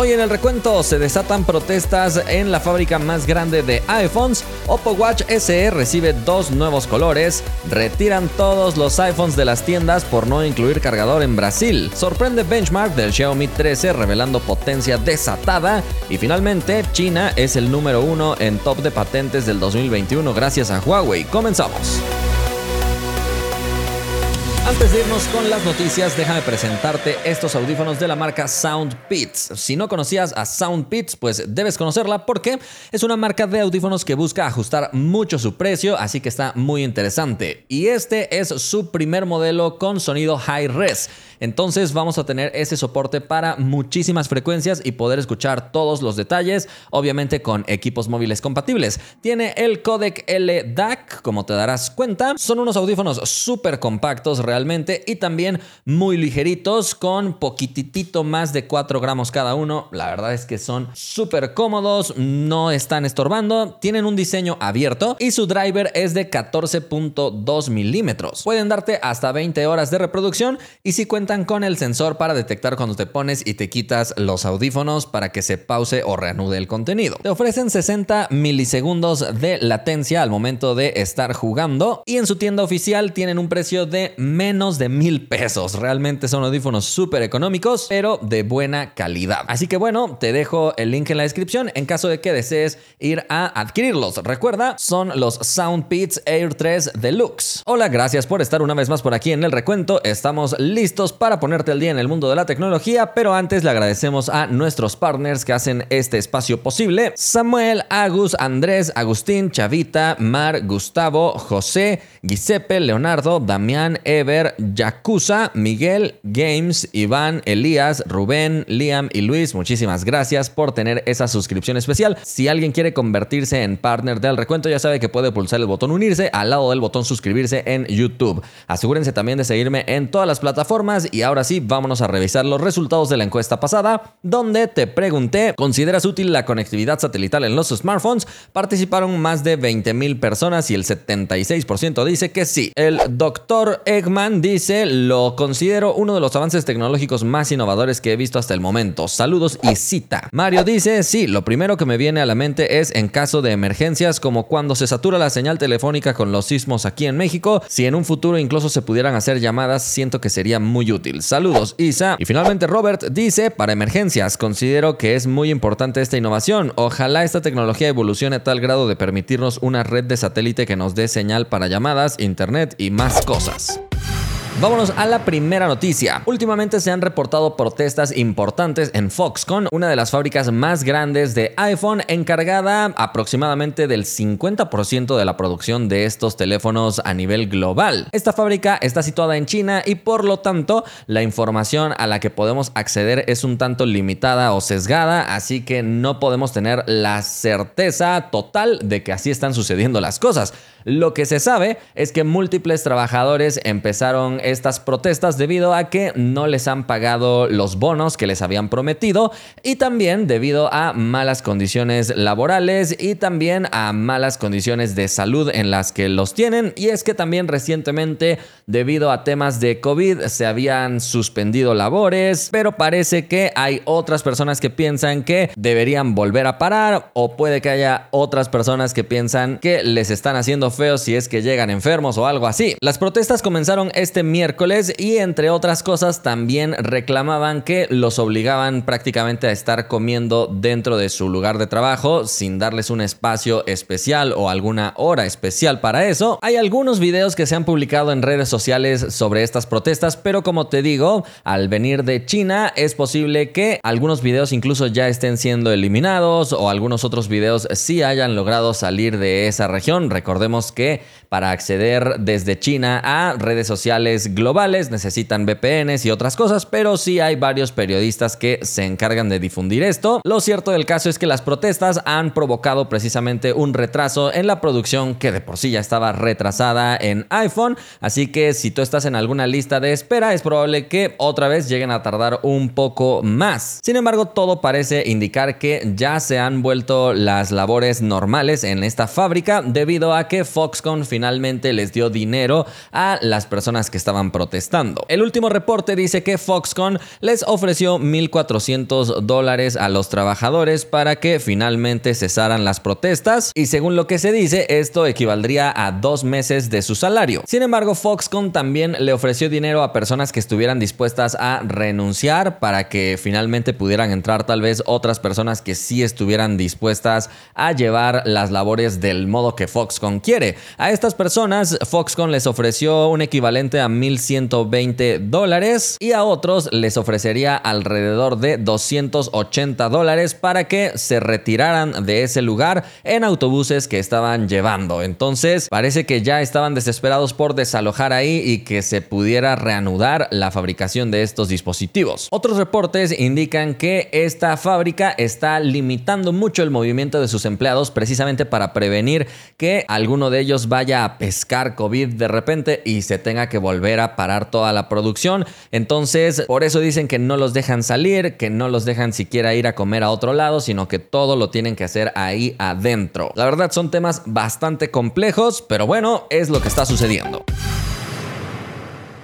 Hoy en el recuento se desatan protestas en la fábrica más grande de iPhones. Oppo Watch SE recibe dos nuevos colores. Retiran todos los iPhones de las tiendas por no incluir cargador en Brasil. Sorprende benchmark del Xiaomi 13 revelando potencia desatada. Y finalmente, China es el número uno en top de patentes del 2021 gracias a Huawei. Comenzamos. Antes de irnos con las noticias, déjame presentarte estos audífonos de la marca SoundBeats. Si no conocías a SoundBeats, pues debes conocerla porque es una marca de audífonos que busca ajustar mucho su precio, así que está muy interesante. Y este es su primer modelo con sonido high res. Entonces vamos a tener ese soporte para muchísimas frecuencias y poder escuchar todos los detalles, obviamente con equipos móviles compatibles. Tiene el codec LDAC, como te darás cuenta. Son unos audífonos súper compactos realmente y también muy ligeritos con poquitito más de 4 gramos cada uno. La verdad es que son súper cómodos, no están estorbando, tienen un diseño abierto y su driver es de 14.2 milímetros. Pueden darte hasta 20 horas de reproducción y si con el sensor para detectar cuando te pones y te quitas los audífonos para que se pause o reanude el contenido. Te ofrecen 60 milisegundos de latencia al momento de estar jugando y en su tienda oficial tienen un precio de menos de mil pesos. Realmente son audífonos súper económicos, pero de buena calidad. Así que bueno, te dejo el link en la descripción en caso de que desees ir a adquirirlos. Recuerda, son los Soundbeats Air 3 Deluxe. Hola, gracias por estar una vez más por aquí en el recuento. Estamos listos para ponerte al día en el mundo de la tecnología, pero antes le agradecemos a nuestros partners que hacen este espacio posible. Samuel, Agus, Andrés, Agustín, Chavita, Mar, Gustavo, José, Giuseppe, Leonardo, Damián, Ever, Yakuza, Miguel, Games, Iván, Elías, Rubén, Liam y Luis. Muchísimas gracias por tener esa suscripción especial. Si alguien quiere convertirse en partner del recuento, ya sabe que puede pulsar el botón unirse al lado del botón suscribirse en YouTube. Asegúrense también de seguirme en todas las plataformas y ahora sí, vámonos a revisar los resultados de la encuesta pasada, donde te pregunté, ¿consideras útil la conectividad satelital en los smartphones? Participaron más de 20 mil personas y el 76% dice que sí. El doctor Eggman dice, lo considero uno de los avances tecnológicos más innovadores que he visto hasta el momento. Saludos y cita. Mario dice, sí, lo primero que me viene a la mente es en caso de emergencias como cuando se satura la señal telefónica con los sismos aquí en México, si en un futuro incluso se pudieran hacer llamadas, siento que sería muy útil. Saludos, Isa. Y finalmente Robert dice, para emergencias, considero que es muy importante esta innovación. Ojalá esta tecnología evolucione a tal grado de permitirnos una red de satélite que nos dé señal para llamadas, internet y más cosas. Vámonos a la primera noticia. Últimamente se han reportado protestas importantes en Foxconn, una de las fábricas más grandes de iPhone, encargada aproximadamente del 50% de la producción de estos teléfonos a nivel global. Esta fábrica está situada en China y por lo tanto la información a la que podemos acceder es un tanto limitada o sesgada, así que no podemos tener la certeza total de que así están sucediendo las cosas. Lo que se sabe es que múltiples trabajadores empezaron estas protestas debido a que no les han pagado los bonos que les habían prometido y también debido a malas condiciones laborales y también a malas condiciones de salud en las que los tienen. Y es que también recientemente debido a temas de COVID se habían suspendido labores, pero parece que hay otras personas que piensan que deberían volver a parar o puede que haya otras personas que piensan que les están haciendo feos si es que llegan enfermos o algo así. Las protestas comenzaron este miércoles y entre otras cosas también reclamaban que los obligaban prácticamente a estar comiendo dentro de su lugar de trabajo sin darles un espacio especial o alguna hora especial para eso. Hay algunos videos que se han publicado en redes sociales sobre estas protestas, pero como te digo, al venir de China es posible que algunos videos incluso ya estén siendo eliminados o algunos otros videos sí hayan logrado salir de esa región. Recordemos que para acceder desde China a redes sociales globales necesitan VPNs y otras cosas, pero sí hay varios periodistas que se encargan de difundir esto. Lo cierto del caso es que las protestas han provocado precisamente un retraso en la producción que de por sí ya estaba retrasada en iPhone, así que si tú estás en alguna lista de espera es probable que otra vez lleguen a tardar un poco más. Sin embargo, todo parece indicar que ya se han vuelto las labores normales en esta fábrica debido a que Foxconn finalmente les dio dinero a las personas que estaban protestando. El último reporte dice que Foxconn les ofreció 1.400 dólares a los trabajadores para que finalmente cesaran las protestas y según lo que se dice esto equivaldría a dos meses de su salario. Sin embargo, Foxconn también le ofreció dinero a personas que estuvieran dispuestas a renunciar para que finalmente pudieran entrar tal vez otras personas que sí estuvieran dispuestas a llevar las labores del modo que Foxconn quiere. A estas personas Foxconn les ofreció un equivalente a 1.120 dólares y a otros les ofrecería alrededor de 280 dólares para que se retiraran de ese lugar en autobuses que estaban llevando. Entonces parece que ya estaban desesperados por desalojar ahí y que se pudiera reanudar la fabricación de estos dispositivos. Otros reportes indican que esta fábrica está limitando mucho el movimiento de sus empleados precisamente para prevenir que alguno de ellos vaya a pescar COVID de repente y se tenga que volver a parar toda la producción. Entonces, por eso dicen que no los dejan salir, que no los dejan siquiera ir a comer a otro lado, sino que todo lo tienen que hacer ahí adentro. La verdad son temas bastante complejos, pero bueno, es lo que está sucediendo.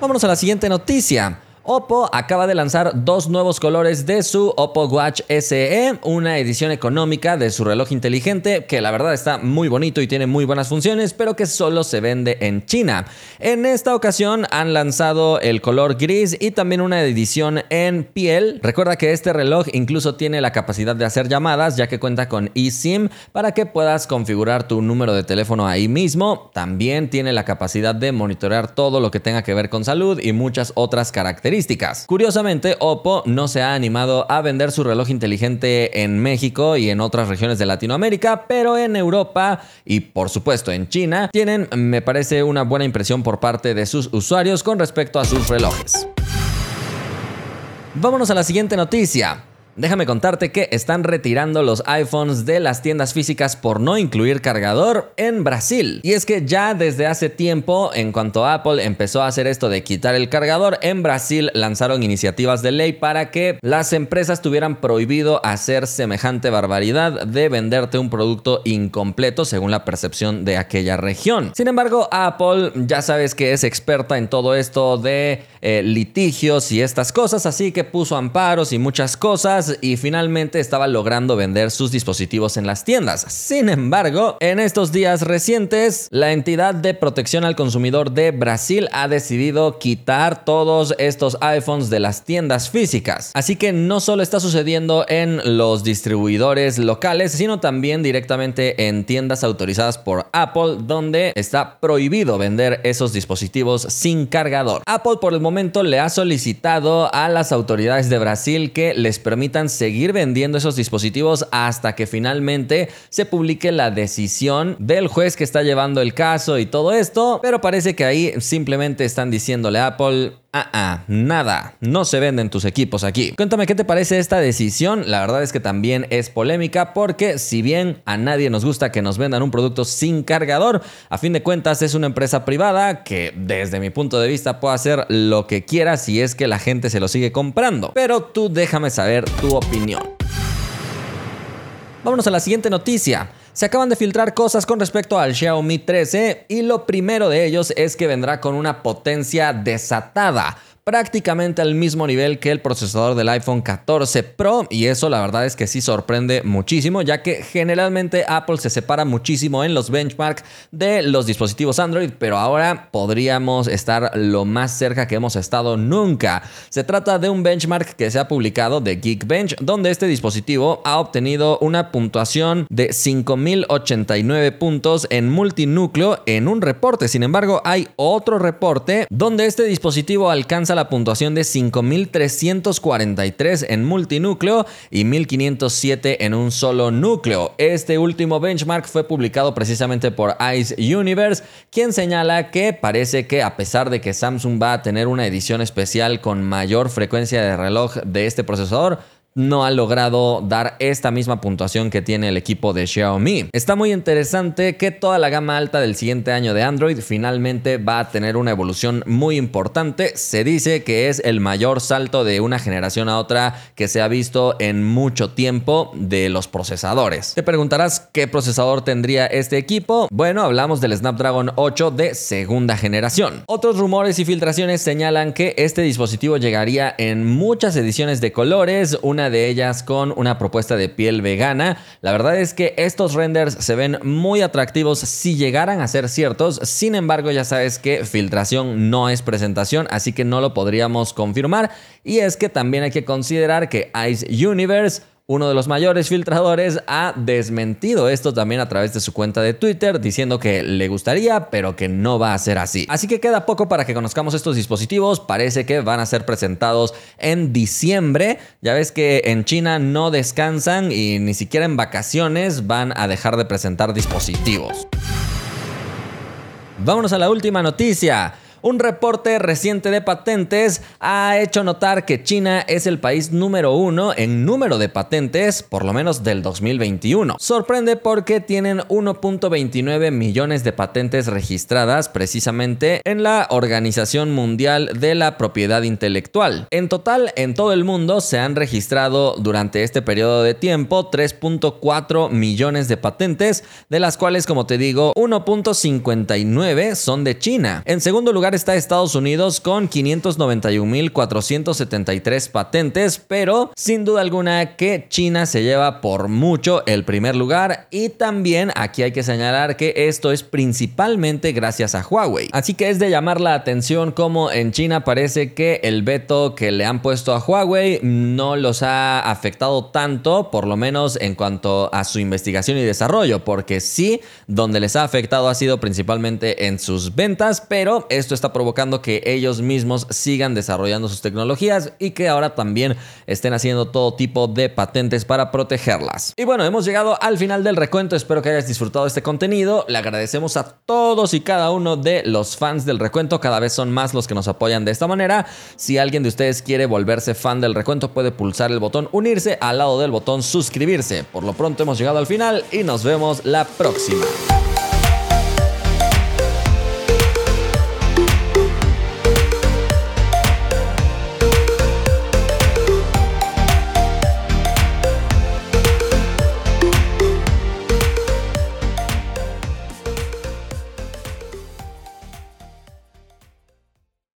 Vámonos a la siguiente noticia. Oppo acaba de lanzar dos nuevos colores de su Oppo Watch SE, una edición económica de su reloj inteligente que la verdad está muy bonito y tiene muy buenas funciones, pero que solo se vende en China. En esta ocasión han lanzado el color gris y también una edición en piel. Recuerda que este reloj incluso tiene la capacidad de hacer llamadas ya que cuenta con eSIM para que puedas configurar tu número de teléfono ahí mismo. También tiene la capacidad de monitorear todo lo que tenga que ver con salud y muchas otras características. Curiosamente, Oppo no se ha animado a vender su reloj inteligente en México y en otras regiones de Latinoamérica, pero en Europa y por supuesto en China tienen, me parece, una buena impresión por parte de sus usuarios con respecto a sus relojes. Vámonos a la siguiente noticia. Déjame contarte que están retirando los iPhones de las tiendas físicas por no incluir cargador en Brasil. Y es que ya desde hace tiempo, en cuanto Apple empezó a hacer esto de quitar el cargador, en Brasil lanzaron iniciativas de ley para que las empresas tuvieran prohibido hacer semejante barbaridad de venderte un producto incompleto según la percepción de aquella región. Sin embargo, Apple ya sabes que es experta en todo esto de eh, litigios y estas cosas, así que puso amparos y muchas cosas y finalmente estaba logrando vender sus dispositivos en las tiendas. Sin embargo, en estos días recientes, la entidad de protección al consumidor de Brasil ha decidido quitar todos estos iPhones de las tiendas físicas. Así que no solo está sucediendo en los distribuidores locales, sino también directamente en tiendas autorizadas por Apple, donde está prohibido vender esos dispositivos sin cargador. Apple por el momento le ha solicitado a las autoridades de Brasil que les permitan seguir vendiendo esos dispositivos hasta que finalmente se publique la decisión del juez que está llevando el caso y todo esto, pero parece que ahí simplemente están diciéndole a Apple, Ah, ah, nada, no se venden tus equipos aquí. Cuéntame qué te parece esta decisión. La verdad es que también es polémica porque si bien a nadie nos gusta que nos vendan un producto sin cargador, a fin de cuentas es una empresa privada que desde mi punto de vista puede hacer lo que quiera si es que la gente se lo sigue comprando. Pero tú déjame saber tu opinión. Vámonos a la siguiente noticia. Se acaban de filtrar cosas con respecto al Xiaomi 13 y lo primero de ellos es que vendrá con una potencia desatada prácticamente al mismo nivel que el procesador del iPhone 14 Pro y eso la verdad es que sí sorprende muchísimo ya que generalmente Apple se separa muchísimo en los benchmarks de los dispositivos Android pero ahora podríamos estar lo más cerca que hemos estado nunca. Se trata de un benchmark que se ha publicado de Geekbench donde este dispositivo ha obtenido una puntuación de 5089 puntos en multinúcleo en un reporte. Sin embargo hay otro reporte donde este dispositivo alcanza la puntuación de 5.343 en multinúcleo y 1.507 en un solo núcleo. Este último benchmark fue publicado precisamente por Ice Universe, quien señala que parece que a pesar de que Samsung va a tener una edición especial con mayor frecuencia de reloj de este procesador, no ha logrado dar esta misma puntuación que tiene el equipo de Xiaomi. Está muy interesante que toda la gama alta del siguiente año de Android finalmente va a tener una evolución muy importante. Se dice que es el mayor salto de una generación a otra que se ha visto en mucho tiempo de los procesadores. Te preguntarás qué procesador tendría este equipo. Bueno, hablamos del Snapdragon 8 de segunda generación. Otros rumores y filtraciones señalan que este dispositivo llegaría en muchas ediciones de colores, una de ellas con una propuesta de piel vegana. La verdad es que estos renders se ven muy atractivos si llegaran a ser ciertos. Sin embargo, ya sabes que filtración no es presentación, así que no lo podríamos confirmar. Y es que también hay que considerar que Ice Universe uno de los mayores filtradores ha desmentido esto también a través de su cuenta de Twitter, diciendo que le gustaría, pero que no va a ser así. Así que queda poco para que conozcamos estos dispositivos. Parece que van a ser presentados en diciembre. Ya ves que en China no descansan y ni siquiera en vacaciones van a dejar de presentar dispositivos. Vámonos a la última noticia. Un reporte reciente de patentes ha hecho notar que China es el país número uno en número de patentes, por lo menos del 2021. Sorprende porque tienen 1.29 millones de patentes registradas precisamente en la Organización Mundial de la Propiedad Intelectual. En total, en todo el mundo se han registrado durante este periodo de tiempo 3.4 millones de patentes, de las cuales, como te digo, 1.59 son de China. En segundo lugar, está Estados Unidos con 591.473 patentes, pero sin duda alguna que China se lleva por mucho el primer lugar y también aquí hay que señalar que esto es principalmente gracias a Huawei. Así que es de llamar la atención como en China parece que el veto que le han puesto a Huawei no los ha afectado tanto, por lo menos en cuanto a su investigación y desarrollo, porque sí, donde les ha afectado ha sido principalmente en sus ventas, pero esto está provocando que ellos mismos sigan desarrollando sus tecnologías y que ahora también estén haciendo todo tipo de patentes para protegerlas. Y bueno, hemos llegado al final del recuento, espero que hayas disfrutado este contenido, le agradecemos a todos y cada uno de los fans del recuento, cada vez son más los que nos apoyan de esta manera. Si alguien de ustedes quiere volverse fan del recuento, puede pulsar el botón unirse al lado del botón suscribirse. Por lo pronto hemos llegado al final y nos vemos la próxima.